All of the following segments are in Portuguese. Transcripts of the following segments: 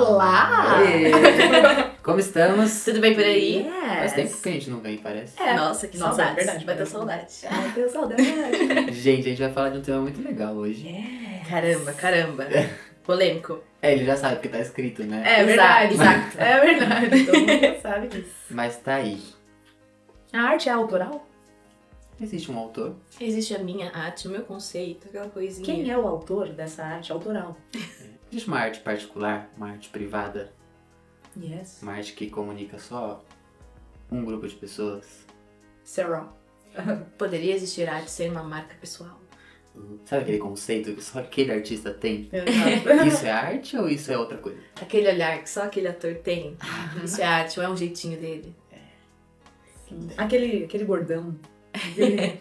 Olá! Oi! Como estamos? Tudo bem por aí? Faz tempo que a gente não vem, parece. É. Nossa, que Nossa, saudade. é verdade, Bateu parece. saudade. Ai, tenho saudade. Gente, a gente vai falar de um tema muito legal hoje. Caramba, caramba. Polêmico. É, ele já sabe porque tá escrito, né? É verdade. Exato. É verdade. Todo mundo sabe disso. Mas tá aí. A arte é autoral? Existe um autor. Existe a minha arte, o meu conceito, aquela coisinha. Quem é o autor dessa arte autoral? Existe uma arte particular, uma arte privada, Yes. uma arte que comunica só um grupo de pessoas. Sarah. Poderia existir arte sem uma marca pessoal? Sabe aquele conceito que só aquele artista tem? Isso é arte ou isso é outra coisa? Aquele olhar que só aquele ator tem. Isso é arte, ou é um jeitinho dele? aquele, aquele bordão. Aquele-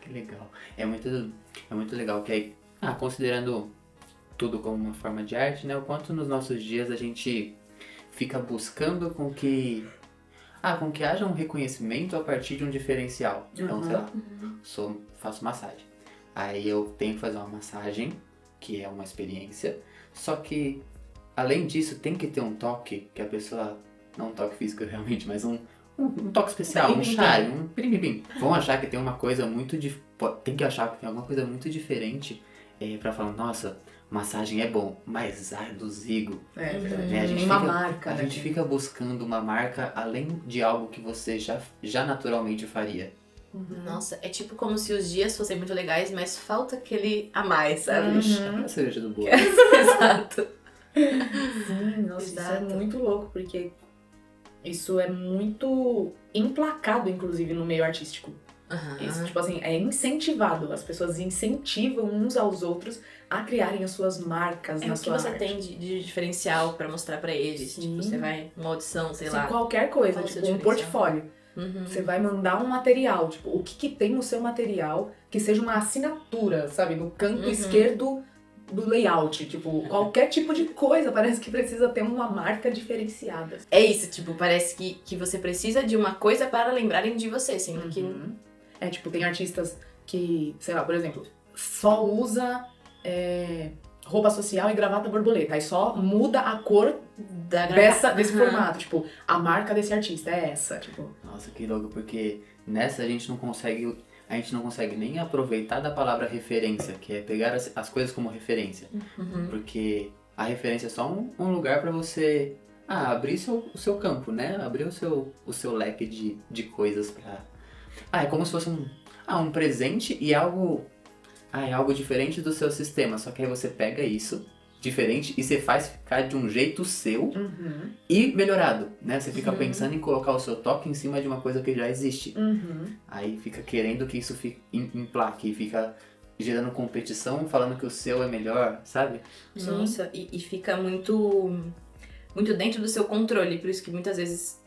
Que legal. É muito, é muito legal que aí, ah, considerando tudo como uma forma de arte, né? O quanto nos nossos dias a gente fica buscando com que ah, com que haja um reconhecimento a partir de um diferencial. Então, sei lá, sou, faço massagem. Aí eu tenho que fazer uma massagem, que é uma experiência, só que além disso tem que ter um toque que a pessoa não um toque físico realmente, mas um um, um toque especial, um charme, um pim Vão achar que tem uma coisa muito dif... tem que achar que tem alguma coisa muito diferente é, para falar, nossa, massagem é bom, mas ai do zigo, É Uhum. verdade. né? A gente uma fica, marca, a né? gente fica buscando uma marca além de algo que você já, já naturalmente faria. Nossa, é tipo como se os dias fossem muito legais, mas falta aquele a mais, sabe? Uhum. A cereja do bolo. Exato. Sim, nossa, isso é Exato. muito louco, porque isso é muito emplacado, inclusive, no meio artístico. Aham. Isso, tipo assim, é incentivado. As pessoas incentivam uns aos outros a criarem as suas marcas É na o que sua você arte. tem de, de diferencial pra mostrar pra eles. Sim. Tipo, você vai numa audição, sei Assim, lá. qualquer coisa, tipo um portfólio. Uhum. Você vai mandar um material, tipo, o que, que tem no seu material que seja uma assinatura, sabe? No canto Uhum. esquerdo do layout. Tipo, qualquer tipo de coisa parece que precisa ter uma marca diferenciada. É isso, tipo, parece que, que você precisa de uma coisa para lembrarem de você, sendo que. Uhum. É, tipo, tem artistas que, sei lá, por exemplo, só usa é, roupa social e gravata borboleta. Aí só muda a cor Da dessa, desse Aham. formato. Tipo, a marca desse artista é essa. Tipo, Nossa, que louco, porque nessa a gente não consegue. A gente não consegue nem aproveitar da palavra referência, que é pegar as, as coisas como referência. Uhum. Porque a referência é só um, um lugar pra você ah, abrir seu, o seu campo, né? Abrir o seu, o seu leque de, de coisas pra. Ah, é como se fosse um, ah, um presente e algo. Ah, é algo diferente do seu sistema. Só que aí você pega isso, diferente, e você faz ficar de um jeito seu uhum, e melhorado, né? Você fica Uhum. pensando em colocar o seu toque em cima de uma coisa que já existe. uhum. Aí fica querendo que isso fique em, em plaque, fica gerando competição, falando que o seu é melhor, sabe? Nossa, e, e fica muito. muito dentro do seu controle. Por isso que muitas vezes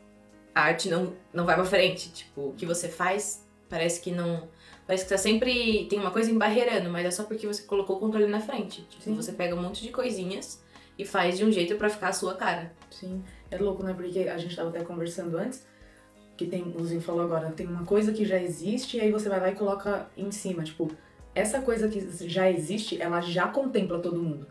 a arte não, não vai pra frente. Tipo, o que você faz parece que não. Parece que tá sempre. tem uma coisa embarreirando, mas é só porque você colocou o controle na frente. Tipo, Sim. você pega um monte de coisinhas e faz de um jeito pra ficar a sua cara. Sim. É louco, né? Porque a gente tava até conversando antes, que tem, o Zinho falou agora, tem uma coisa que já existe e aí você vai lá e coloca em cima. Tipo, essa coisa que já existe, ela já contempla todo mundo.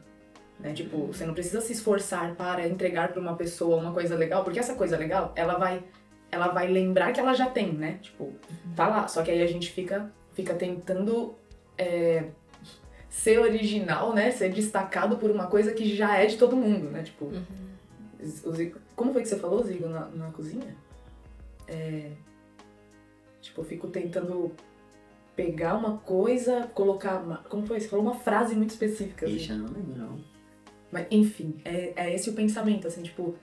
Né? Tipo, você não precisa se esforçar para entregar pra uma pessoa uma coisa legal, porque essa coisa legal, ela vai ela vai lembrar que ela já tem, né? Tipo, tá lá. Só que aí a gente fica, fica tentando é, ser original, né? Ser destacado por uma coisa que já é de todo mundo, né? Tipo, o Zico- como foi que você falou, Zigo, na, na cozinha? É, tipo, eu fico tentando pegar uma coisa, colocar. Uma, como foi? Você falou uma frase muito específica. assim. Ixi, eu não lembro não. Mas, enfim, é, é esse o pensamento, assim, tipo,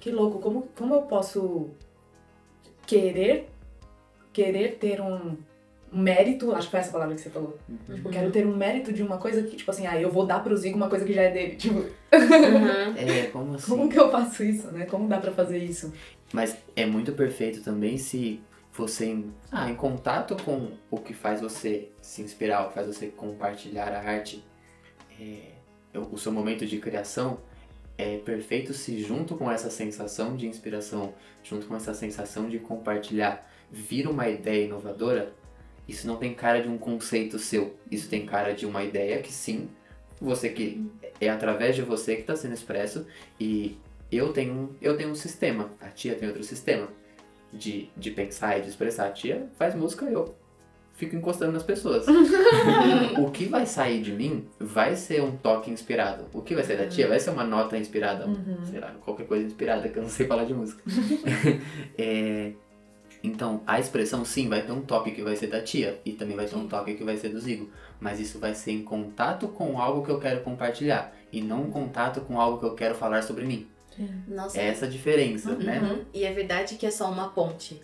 que louco, como, como eu posso querer, querer ter um mérito, acho que foi essa palavra que você falou. Uhum. Tipo, eu quero ter um mérito de uma coisa que, tipo assim, ah, eu vou dar pro Zigo uma coisa que já é dele. Tipo, Uhum. É, como assim? como que eu faço isso, né? Como dá pra fazer isso? Mas é muito perfeito também se você em, ah, em contato com o que faz você se inspirar, o que faz você compartilhar a arte, é, o seu momento de criação é perfeito se junto com essa sensação de inspiração, junto com essa sensação de compartilhar, vir uma ideia inovadora isso não tem cara de um conceito seu. Isso tem cara de uma ideia que sim, você que é através de você que está sendo expresso e eu tenho, eu tenho um sistema, a tia tem outro sistema de, de pensar e de expressar. A tia faz música, eu fico encostando nas pessoas. o que vai sair de mim vai ser um toque inspirado. O que vai sair da tia vai ser uma nota inspirada. Uhum. Sei lá, qualquer coisa inspirada, que eu não sei falar de música. É, então, a expressão sim vai ter um toque que vai ser da tia e também vai ter um toque que vai ser do Zigo. Mas isso vai ser em contato com algo que eu quero compartilhar e não em contato com algo que eu quero falar sobre mim. Nossa. É essa a diferença, né? Uhum. E é verdade que é só uma ponte.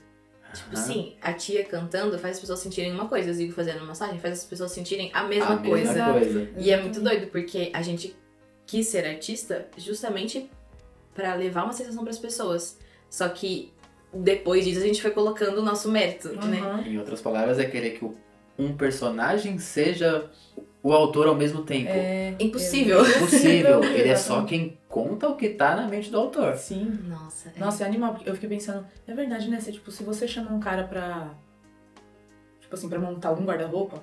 Tipo, Aham. sim, a tia cantando faz as pessoas sentirem uma coisa, o Zigo fazendo massagem faz as pessoas sentirem a mesma a coisa. mesma coisa. E é muito doido, porque a gente quis ser artista justamente pra levar uma sensação pras pessoas. Só que depois disso a gente foi colocando o nosso mérito, né? Uhum. Em outras palavras, é querer que o- um personagem seja o autor ao mesmo tempo. É Impossível. Impossível. Ele é só quem conta o que tá na mente do autor. Sim. Nossa, é. Nossa, é animal, porque eu fiquei pensando, é verdade, né? Se, tipo, se você chama um cara pra. Tipo assim, pra montar algum guarda-roupa,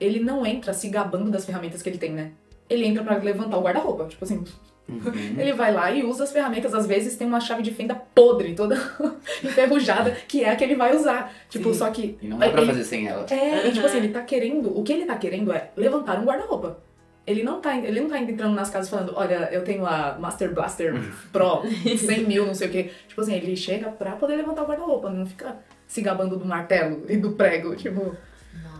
ele não entra se gabando das ferramentas que ele tem, né? Ele entra pra levantar o guarda-roupa. Tipo assim, Uhum. ele vai lá e usa as ferramentas. Às vezes tem uma chave de fenda podre, toda enferrujada, que é a que ele vai usar. Tipo, Sim. só que. E não dá pra ele- fazer sem ela. É, e tipo assim, Uhum. ele tá querendo. O que ele tá querendo é levantar um guarda-roupa. Ele não, tá, ele não tá entrando nas casas falando, olha, eu tenho a Master Blaster Pro, 100 mil, não sei o quê. Tipo assim, ele chega pra poder levantar o guarda-roupa, não fica se gabando do martelo e do prego. Tipo,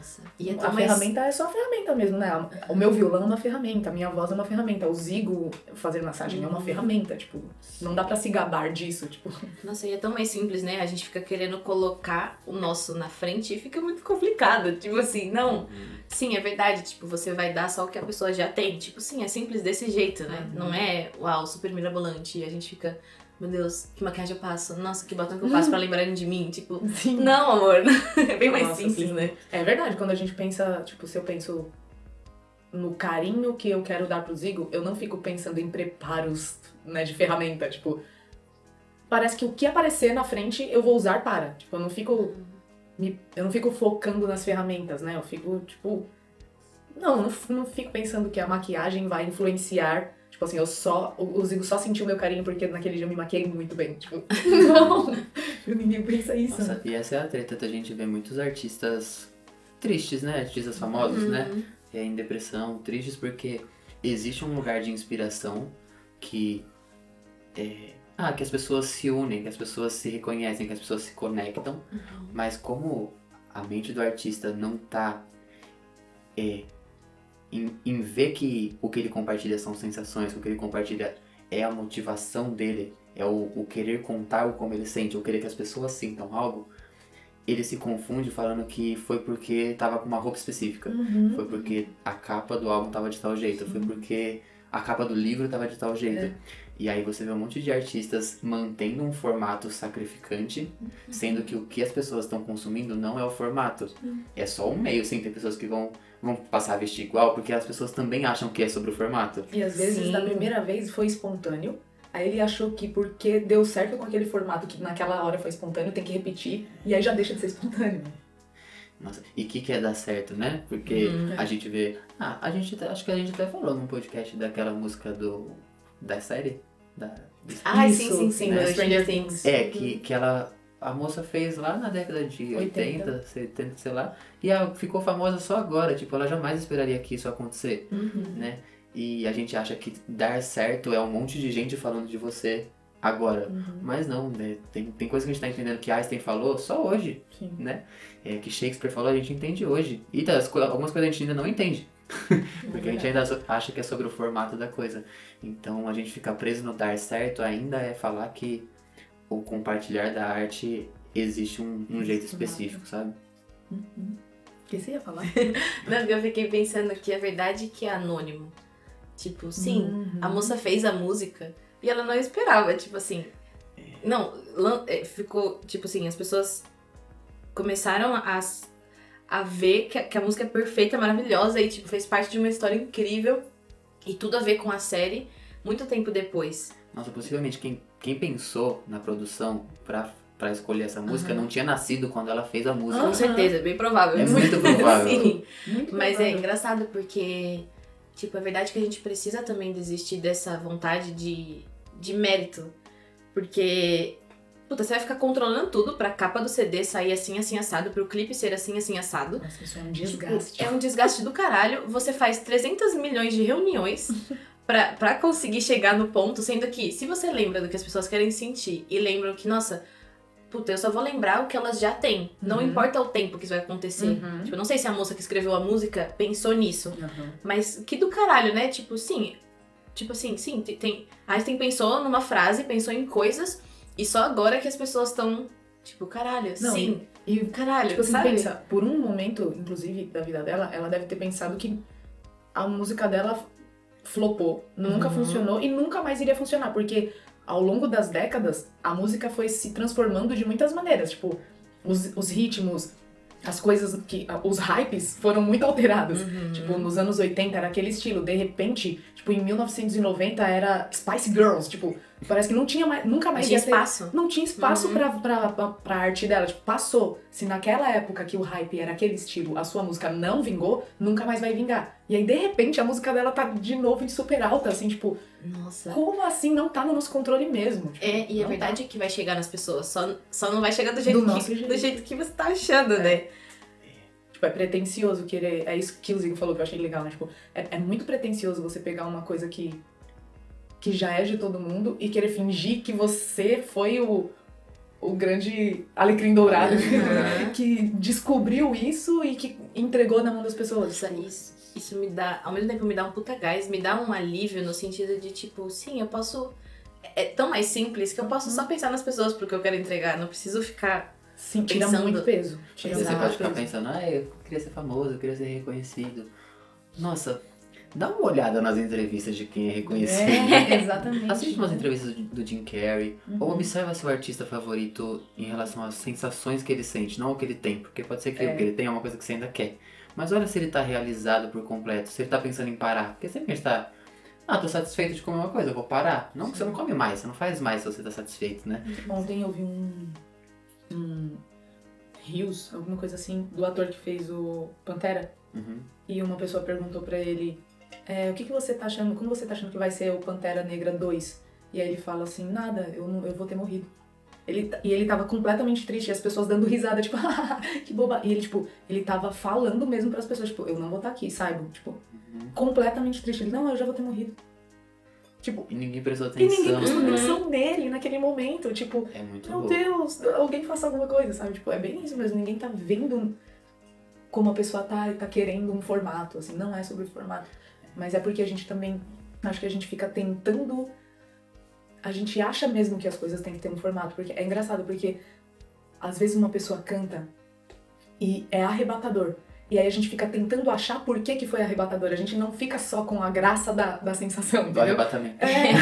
Nossa. E é a tão mais... ferramenta é só a ferramenta mesmo, né? O meu violão é uma ferramenta, a minha voz é uma ferramenta, o zigo fazer massagem é uma Uhum. ferramenta. Tipo, não dá pra se gabar disso. Tipo, Nossa, e é tão mais simples, né? A gente fica querendo colocar o nosso na frente e fica muito complicado. Tipo assim, não. Sim, é verdade. Tipo, você vai dar só o que a pessoa já tem. Tipo, sim, é simples desse jeito, né? Uhum. Não é, uau, super mirabolante. E a gente fica, meu Deus, que maquiagem eu passo? Nossa, que batom que eu passo pra lembrarem de mim? Tipo, sim. não, amor. É bem mais Nossa, simples, sim. né? É verdade, quando a gente pensa, tipo, se eu penso no carinho que eu quero dar pro Zigo, eu não fico pensando em preparos, né, de ferramenta, tipo, parece que o que aparecer na frente eu vou usar para, tipo, eu não fico me- eu não fico focando nas ferramentas, né? Eu fico, tipo, não, não, não fico pensando que a maquiagem vai influenciar, tipo assim, eu só, o, Zigo só sentiu meu carinho porque naquele dia eu me maquiei muito bem, tipo, não, ninguém pensa isso, né? Nossa, e essa é a treta da gente ver muitos artistas tristes, né? Artistas famosos, né? Uhum. É, em depressão, tristes porque existe um lugar de inspiração que é, ah, que as pessoas se unem, que as pessoas se reconhecem, que as pessoas se conectam, mas como a mente do artista não tá é, em, em ver que o que ele compartilha são sensações, o que ele compartilha é a motivação dele, é o, o querer contar o como ele sente, o querer que as pessoas sintam algo, ele se confunde falando que foi porque tava com uma roupa específica. Uhum. Foi porque a capa do álbum tava de tal jeito. Foi porque a capa do livro tava de tal jeito. É. E aí você vê um monte de artistas mantendo um formato sacrificante, sendo que o que as pessoas estão consumindo não é o formato. É só um meio, sim. Tem pessoas que vão, vão passar a vestir igual, porque as pessoas também acham que é sobre o formato. E às vezes, Sim. da primeira vez, foi espontâneo. Aí ele achou que porque deu certo com aquele formato que naquela hora foi espontâneo, tem que repetir. E aí já deixa de ser espontâneo. Nossa, e o que, que é dar certo, né? Porque Hum, a gente vê. Ah, a gente acho que a gente até falou num podcast daquela música do. Da série. Da, Ai, Isso, sim, sim, sim. né? Stranger Things. É, que, que ela. A moça fez lá na década de 80, 80. 70, sei lá. E ela ficou famosa só agora. Tipo, ela jamais esperaria que isso acontecer, Uhum. né? E a gente acha que dar certo é um monte de gente falando de você agora. Uhum. Mas não, né? Tem, tem coisa que a gente tá entendendo que Einstein falou só hoje, Sim. né? É, que Shakespeare falou, a gente entende hoje. E tá, algumas coisas a gente ainda não entende. Porque a gente ainda so- acha que é sobre o formato da coisa. Então a gente fica preso no dar certo ainda é falar que o compartilhar da arte existe um, um jeito específico, sabe? Uhum. O que você ia falar? Não, eu fiquei pensando que é verdade que é anônimo. Tipo, sim, Uhum. a moça fez a música e ela não esperava, tipo assim. Não, lan- é, ficou, tipo assim, as pessoas começaram a, a ver que a, que a música é perfeita, maravilhosa e, tipo, fez parte de uma história incrível e tudo a ver com a série muito tempo depois. Nossa, possivelmente quem, quem pensou na produção pra, pra escolher essa música Aham. não tinha nascido quando ela fez a música. Com certeza, é bem provável. É muito provável. Sim. Muito Mas é provável. engraçado porque, tipo, é verdade que a gente precisa também desistir dessa vontade de, de mérito. Porque, puta, você vai ficar controlando tudo pra capa do CD sair assim, assim, assado, pro clipe ser assim, assim, assado. Nossa, isso é um Tipo, desgaste. é um desgaste do caralho. Você faz 300 milhões de reuniões pra, pra conseguir chegar no ponto, sendo que, se você lembra do que as pessoas querem sentir e lembram que, nossa, puta, eu só vou lembrar o que elas já têm. Não Uhum. importa o tempo que isso vai acontecer. Uhum. Tipo, eu não sei se a moça que escreveu a música pensou nisso. Uhum. Mas que do caralho, né? Tipo, sim. Tipo assim, sim, tem- tem. Einstein pensou numa frase, pensou em coisas, e só agora que as pessoas estão. Tipo, caralho, Não, sim. E Caralho, Tipo sabe? pensa, por um momento, inclusive, da vida dela, ela deve ter pensado que a música dela flopou, nunca Uhum. funcionou e nunca mais iria funcionar, porque ao longo das décadas, a música foi se transformando de muitas maneiras, tipo, os, os ritmos, as coisas que. os hypes foram muito alterados. Uhum. Tipo, nos anos 80 era aquele estilo, de repente, tipo, em 1990 era Spice Girls, tipo, parece que não tinha mais, nunca mais tinha ia ter- espaço. não tinha espaço Uhum. pra, pra, pra, pra arte dela. Tipo, passou. Se naquela época que o hype era aquele estilo, a sua música não vingou, nunca mais vai vingar. E aí, de repente, a música dela tá de novo em super alta, assim, tipo, Nossa. como assim não tá no nosso controle mesmo? Tipo, É, e é não verdade que vai chegar nas pessoas, só, só não vai chegar do jeito, Do que, jeito. do jeito que você tá achando, né? tá. Tipo, é pretencioso querer. É isso que o Zico falou que eu achei legal, né? Tipo, é, é muito pretencioso você pegar uma coisa que. Que já é de todo mundo e querer fingir que você foi o. o grande alecrim dourado Uhum. que descobriu isso e que entregou na mão das pessoas. Nossa, isso, isso me dá, ao mesmo tempo me dá um puta gás, me dá um alívio no sentido de tipo, sim, eu posso. É tão mais simples que eu posso só pensar nas pessoas pro que eu quero entregar, não preciso ficar. Sim, tira Pensando- muito peso. Tira você pode ficar peso. pensando, ah, eu queria ser famoso, eu queria ser reconhecido. Nossa, dá uma olhada nas entrevistas de quem é reconhecido. É, exatamente. Assiste umas entrevistas do- Jim Carrey, ou Uhum. observa seu artista favorito em relação às sensações que ele sente, não o que ele tem, porque pode ser que É. o que ele tem é uma coisa que você ainda quer. Mas olha se ele tá realizado por completo, se ele tá pensando em parar, porque sempre a gente tá. Ah, tô satisfeito de comer uma coisa, vou parar. Não, que você não come mais, você não faz mais se você tá satisfeito, né? Ontem eu vi um. um. Rios, alguma coisa assim, do ator que fez o Pantera. Uhum. E uma pessoa perguntou pra ele: é, o que, que você tá achando? Como você tá achando que vai ser o Pantera Negra 2? E aí ele fala assim: nada, eu, não, eu vou ter morrido. Ele, e ele tava completamente triste, e as pessoas dando risada, tipo, que boba. E ele, tipo, ele tava falando mesmo pras pessoas, tipo, eu não vou estar aqui, saibam. Tipo, Uhum. completamente triste. Ele, não, eu já vou ter morrido. Tipo, E ninguém prestou e atenção. ninguém prestou Uhum. atenção nele naquele momento. Tipo, É meu louco. Deus, alguém faça alguma coisa, sabe? Tipo, é bem isso mesmo. Ninguém tá vendo como a pessoa tá, tá querendo um formato, assim. Não é sobre o formato. Mas é porque a gente também. Acho que a gente fica tentando. A gente acha mesmo que as coisas têm que ter um formato. Porque é engraçado, porque às vezes uma pessoa canta e é arrebatador. E aí a gente fica tentando achar por que, que foi arrebatador. A gente não fica só com a graça da, da sensação, Do arrebatamento. É,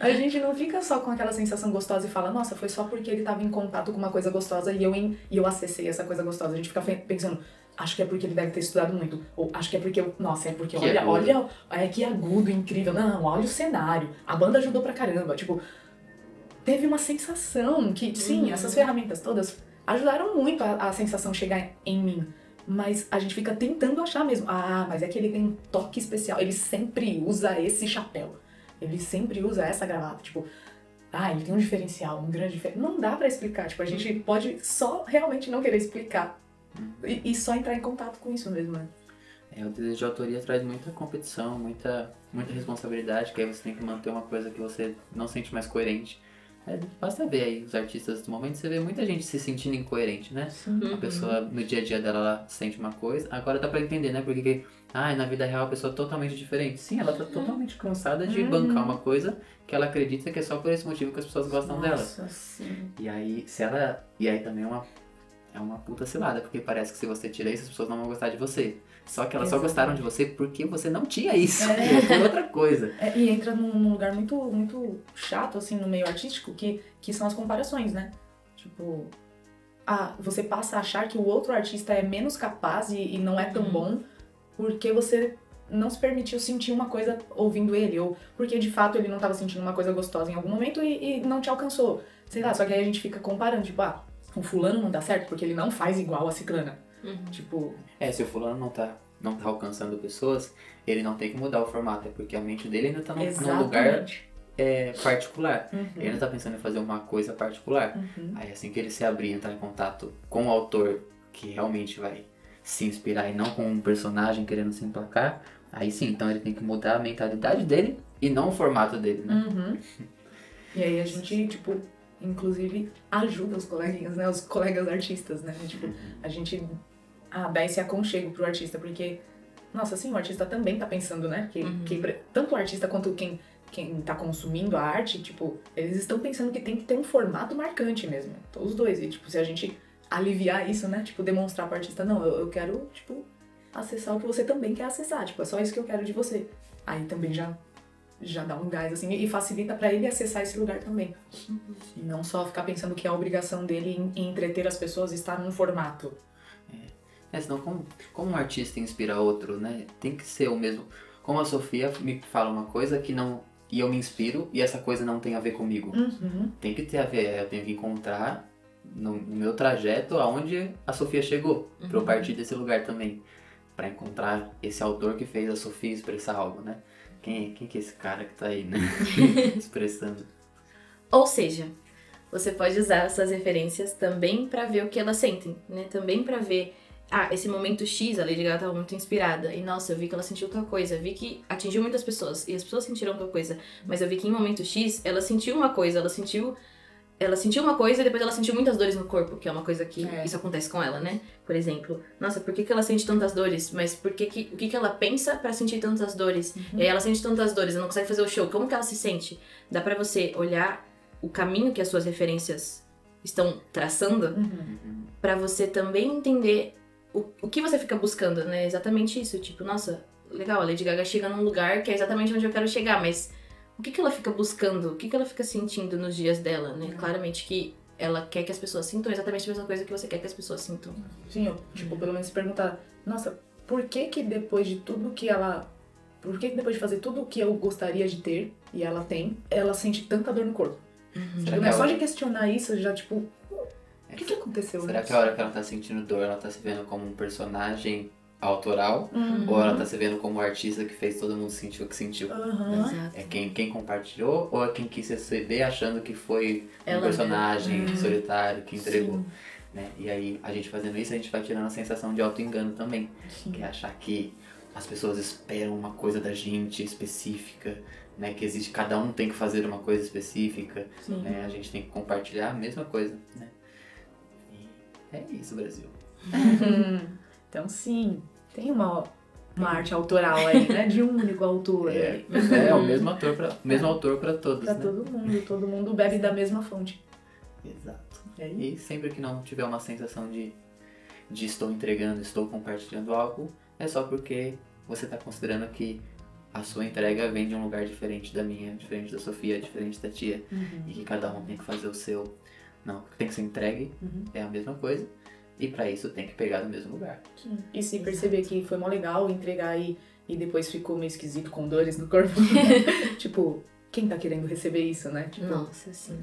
a gente não fica só com aquela sensação gostosa e fala, nossa, foi só porque ele tava em contato com uma coisa gostosa e eu, em, e eu acessei essa coisa gostosa. A gente fica pensando, acho que é porque ele deve ter estudado muito. Ou acho que é porque eu. Nossa, é porque Que olha, agudo. olha, é que agudo, incrível. Não, olha o cenário. A banda ajudou pra caramba. Tipo, teve uma sensação que, sim, Uhum. essas ferramentas todas ajudaram muito a, a sensação chegar em mim. Mas a gente fica tentando achar mesmo. Ah, mas é que ele tem um toque especial. Ele sempre usa esse chapéu. Ele sempre usa essa gravata. Tipo, ah, ele tem um diferencial, um grande diferencial. Não dá pra explicar. Tipo, a gente pode só realmente não querer explicar. E, e só entrar em contato com isso mesmo, né? É, o desejo de autoria traz muita competição, muita, muita responsabilidade, que aí você tem que manter uma coisa que você não sente mais coerente. É, basta ver aí os artistas do momento, você vê muita gente se sentindo incoerente, né? Uhum. A pessoa no dia a dia dela ela sente uma coisa, agora dá pra entender, né? Porque que, ah, na vida real a pessoa é totalmente diferente. Sim, ela tá totalmente cansada de Uhum. bancar uma coisa que ela acredita que é só por esse motivo que as pessoas gostam dela. Nossa, sim. E aí, se ela. E aí também é uma. É uma puta cilada, porque parece que se você tira isso, as pessoas não vão gostar de você. Só que elas só Exatamente. gostaram de você porque você não tinha isso. É. Por outra coisa. É, e entra num, num lugar muito, muito chato, assim, no meio artístico, que, que são as comparações, né? Tipo, ah, você passa a achar que o outro artista é menos capaz e, e não é tão Uhum. bom porque você não se permitiu sentir uma coisa ouvindo ele, ou porque de fato ele não estava sentindo uma coisa gostosa em algum momento e, e não te alcançou. Sei lá, só que aí a gente fica comparando, tipo, ah, o fulano não dá certo porque ele não faz igual a ciclana. Uhum. Tipo, É, se o fulano não tá, não tá alcançando pessoas, ele não tem que mudar o formato, é porque a mente dele ainda tá num, num lugar é, particular. Uhum. Ele ainda tá pensando em fazer uma coisa particular. Uhum. Aí assim que ele se abrir e entrar em contato com o autor que realmente vai se inspirar e não com um personagem querendo se emplacar, aí sim, então ele tem que mudar a mentalidade dele e não o formato dele, né? Uhum. E aí a gente, tipo, inclusive ajuda os coleguinhas, né? Os colegas artistas, né? Tipo, a gente ah, dá esse aconchego pro artista, porque, nossa, assim, o artista também tá pensando, né? Que, Uhum. que tanto o artista quanto quem, quem tá consumindo a arte, tipo, eles estão pensando que tem que ter um formato marcante mesmo. Então, os dois. E, tipo, se a gente aliviar isso, né? Tipo, demonstrar pro artista, não, eu, eu quero, tipo, acessar o que você também quer acessar. Tipo, é só isso que eu quero de você. Aí também já já dá um gás assim e facilita pra ele acessar esse lugar também. E não só ficar pensando que é a obrigação dele em, entreter as pessoas estar num formato. É, senão como, como um artista inspira outro, né? Tem que ser o mesmo. Como a Sofia me fala uma coisa que não. E eu me inspiro e essa coisa não tem a ver comigo. Uhum. Tem que ter a ver, eu tenho que encontrar no, no meu trajeto aonde a Sofia chegou, pra eu Uhum. partir desse lugar também. Pra encontrar esse autor que fez a Sofia expressar algo, né? Quem, quem que é esse cara que tá aí, né? Expressando. Ou seja, você pode usar essas referências também pra ver o que elas sentem, né? Também pra ver, ah, esse momento X, a Lady Gaga tava muito inspirada. E nossa, eu vi que ela sentiu tal coisa, vi que atingiu muitas pessoas e as pessoas sentiram tal coisa, mas eu vi que em momento X ela sentiu uma coisa, ela sentiu ela sentiu uma coisa e depois ela sentiu muitas dores no corpo, que é uma coisa que É. isso acontece com ela, né? Por exemplo, nossa, por que, que ela sente tantas dores? Mas por que, que o que, que ela pensa pra sentir tantas dores? E aí ela sente tantas dores, ela não consegue fazer o show. Como que ela se sente? Dá pra você olhar o caminho que as suas referências estão traçando Uhum. pra você também entender o, o que você fica buscando, né? Exatamente isso. Tipo, nossa, legal, a Lady Gaga chega num lugar que é exatamente onde eu quero chegar, mas o que, que ela fica buscando? O que, que ela fica sentindo nos dias dela, né? Claramente que ela quer que as pessoas sintam exatamente a mesma coisa que você quer que as pessoas sintam. Sim, eu, tipo, pelo menos se perguntar, nossa, por que que depois de tudo que ela. Por que que depois de fazer tudo o que eu gostaria de ter, e ela tem, ela sente tanta dor no corpo? Será Tipo, que é só de questionar isso, já, tipo, o que que aconteceu? Será né? que a hora que ela tá sentindo dor, ela tá se vendo como um personagem autoral? Uhum. Ou ela tá se vendo como o artista que fez todo mundo sentir o que sentiu? Exato. É quem, quem compartilhou ou é quem quis receber achando que foi um Ela personagem mesma. solitário que entregou? Sim. Né? E aí, a gente fazendo isso, a gente vai tirando a sensação de auto-engano também. Sim. Que é achar que as pessoas esperam uma coisa da gente específica, né? Que existe, cada um tem que fazer uma coisa específica, Sim. né? A gente tem que compartilhar a mesma coisa, né? E é isso, Brasil. Uhum. Então, sim, tem uma, uma arte autoral aí, né? De um único autor. É, aí. é o mesmo ator para mesmo autor para todos, Pra né? todo mundo, todo mundo bebe da mesma fonte. Exato. E aí? E sempre que não tiver uma sensação de, de estou entregando, estou compartilhando algo, é só porque você está considerando que a sua entrega vem de um lugar diferente da minha, diferente da Sofia, diferente da tia, e que cada um tem que fazer o seu. Não, tem que ser entregue, Uhum. é a mesma coisa, e para isso tem que pegar do mesmo lugar. Sim. E se perceber que foi mó legal entregar e, e depois ficou meio esquisito com dores no corpo. tipo, quem tá querendo receber isso, né? Tipo, Nossa, sim.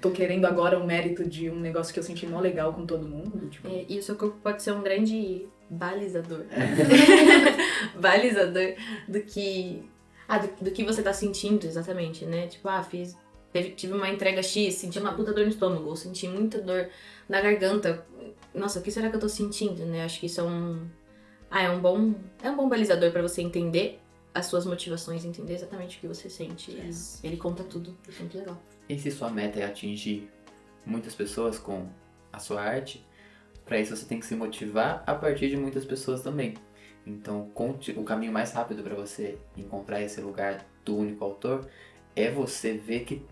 tô querendo agora o mérito de um negócio que eu senti mó legal com todo mundo. Tipo, É, e o seu corpo pode ser um grande balizador. balizador do que. Ah, do, do que você tá sentindo exatamente, né? Tipo, ah, fiz. Teve- tive uma entrega X, senti uma puta dor no estômago, ou senti muita dor na garganta. Nossa, o que será que eu tô sentindo, né? Acho que isso é um. Ah, é um bom. É um bom balizador pra você entender as suas motivações, entender exatamente o que você sente. Yes. Ele conta tudo. Isso é muito legal. E se sua meta é atingir muitas pessoas com a sua arte, para isso você tem que se motivar a partir de muitas pessoas também. Então, conte o caminho mais rápido para você encontrar esse lugar do único autor é você ver que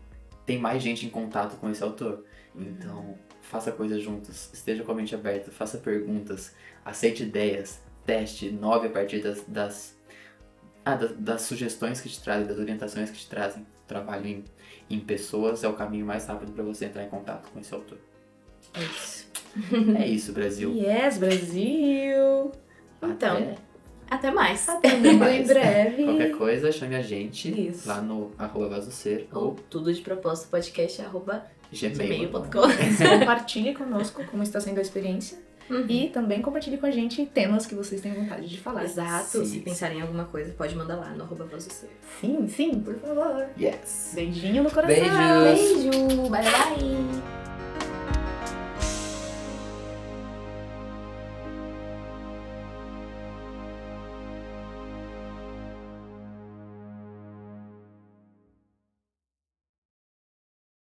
tem mais gente em contato com esse autor. Então, faça coisas juntos, esteja com a mente aberta, faça perguntas, aceite ideias, teste, inove a partir das, das, ah, das, das sugestões que te trazem, das orientações que te trazem. Trabalho em, em pessoas é o caminho mais rápido para você entrar em contato com esse autor. É isso. É isso, Brasil. yes, Brasil! Então, Até- Até mais. Até muito em breve. Qualquer coisa, chame a gente Isso. lá no arroba vasocer Ou ou tudo de propósito podcast arroba gmail.com. Compartilhe conosco como está sendo a experiência. Uhum. E também compartilhe com a gente temas que vocês têm vontade de falar. Exato. Sim. Se pensarem em alguma coisa, pode mandar lá no arroba você. Sim, sim, por favor. Yes. Beijinho no coração. Beijos. Beijo. Bye bye.